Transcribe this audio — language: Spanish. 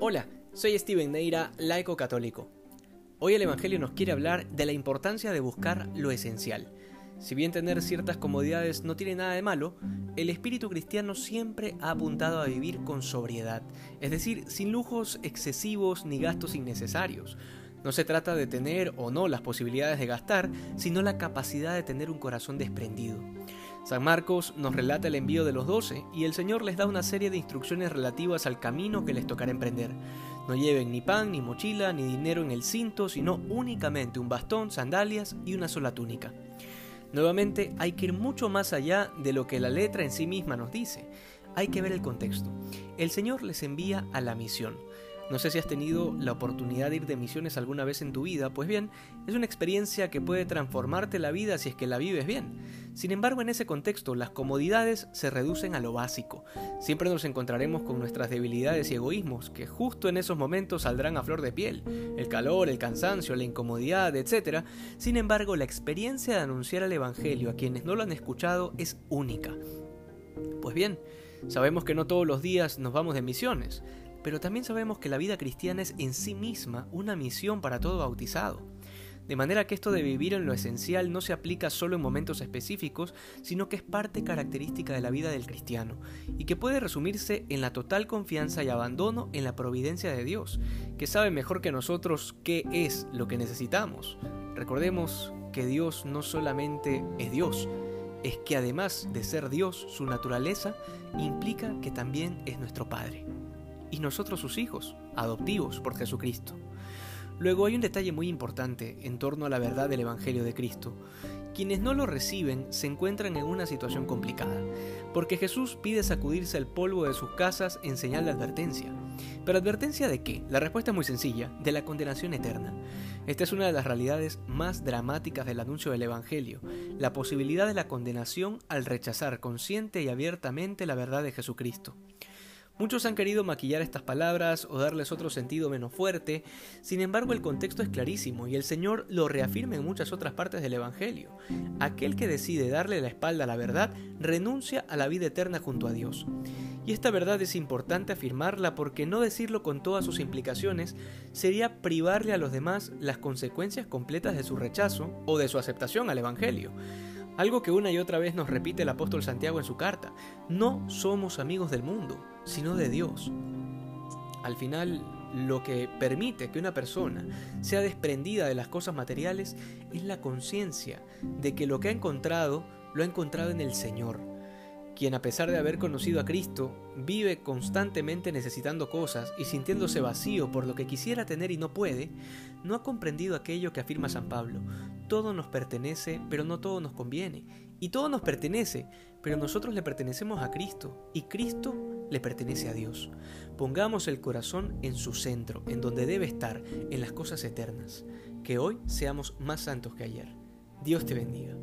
Hola, soy Steven Neira, laico católico. Hoy el Evangelio nos quiere hablar de la importancia de buscar lo esencial. Si bien tener ciertas comodidades no tiene nada de malo, el espíritu cristiano siempre ha apuntado a vivir con sobriedad, es decir, sin lujos excesivos ni gastos innecesarios. No se trata de tener o no las posibilidades de gastar, sino la capacidad de tener un corazón desprendido. San Marcos nos relata el envío de los doce y el Señor les da una serie de instrucciones relativas al camino que les tocará emprender. No lleven ni pan, ni mochila, ni dinero en el cinto, sino únicamente un bastón, sandalias y una sola túnica. Nuevamente hay que ir mucho más allá de lo que la letra en sí misma nos dice. Hay que ver el contexto. El Señor les envía a la misión. No sé si has tenido la oportunidad de ir de misiones alguna vez en tu vida, pues bien, es una experiencia que puede transformarte la vida si es que la vives bien. Sin embargo, en ese contexto, las comodidades se reducen a lo básico. Siempre nos encontraremos con nuestras debilidades y egoísmos, que justo en esos momentos saldrán a flor de piel. El calor, el cansancio, la incomodidad, etc. Sin embargo, la experiencia de anunciar el Evangelio a quienes no lo han escuchado es única. Pues bien, sabemos que no todos los días nos vamos de misiones pero también sabemos que la vida cristiana es en sí misma una misión para todo bautizado. De manera que esto de vivir en lo esencial no se aplica solo en momentos específicos, sino que es parte característica de la vida del cristiano, y que puede resumirse en la total confianza y abandono en la providencia de Dios, que sabe mejor que nosotros qué es lo que necesitamos. Recordemos que Dios no solamente es Dios, es que además de ser Dios, su naturaleza implica que también es nuestro Padre y nosotros sus hijos, adoptivos por Jesucristo. Luego hay un detalle muy importante en torno a la verdad del Evangelio de Cristo. Quienes no lo reciben se encuentran en una situación complicada, porque Jesús pide sacudirse el polvo de sus casas en señal de advertencia. ¿Pero advertencia de qué? La respuesta es muy sencilla, de la condenación eterna. Esta es una de las realidades más dramáticas del anuncio del Evangelio, la posibilidad de la condenación al rechazar consciente y abiertamente la verdad de Jesucristo. Muchos han querido maquillar estas palabras o darles otro sentido menos fuerte, sin embargo el contexto es clarísimo y el Señor lo reafirma en muchas otras partes del Evangelio. Aquel que decide darle la espalda a la verdad renuncia a la vida eterna junto a Dios. Y esta verdad es importante afirmarla porque no decirlo con todas sus implicaciones sería privarle a los demás las consecuencias completas de su rechazo o de su aceptación al Evangelio. Algo que una y otra vez nos repite el apóstol Santiago en su carta. No somos amigos del mundo, sino de Dios. Al final, lo que permite que una persona sea desprendida de las cosas materiales es la conciencia de que lo que ha encontrado lo ha encontrado en el Señor quien a pesar de haber conocido a Cristo, vive constantemente necesitando cosas y sintiéndose vacío por lo que quisiera tener y no puede, no ha comprendido aquello que afirma San Pablo. Todo nos pertenece, pero no todo nos conviene. Y todo nos pertenece, pero nosotros le pertenecemos a Cristo y Cristo le pertenece a Dios. Pongamos el corazón en su centro, en donde debe estar, en las cosas eternas. Que hoy seamos más santos que ayer. Dios te bendiga.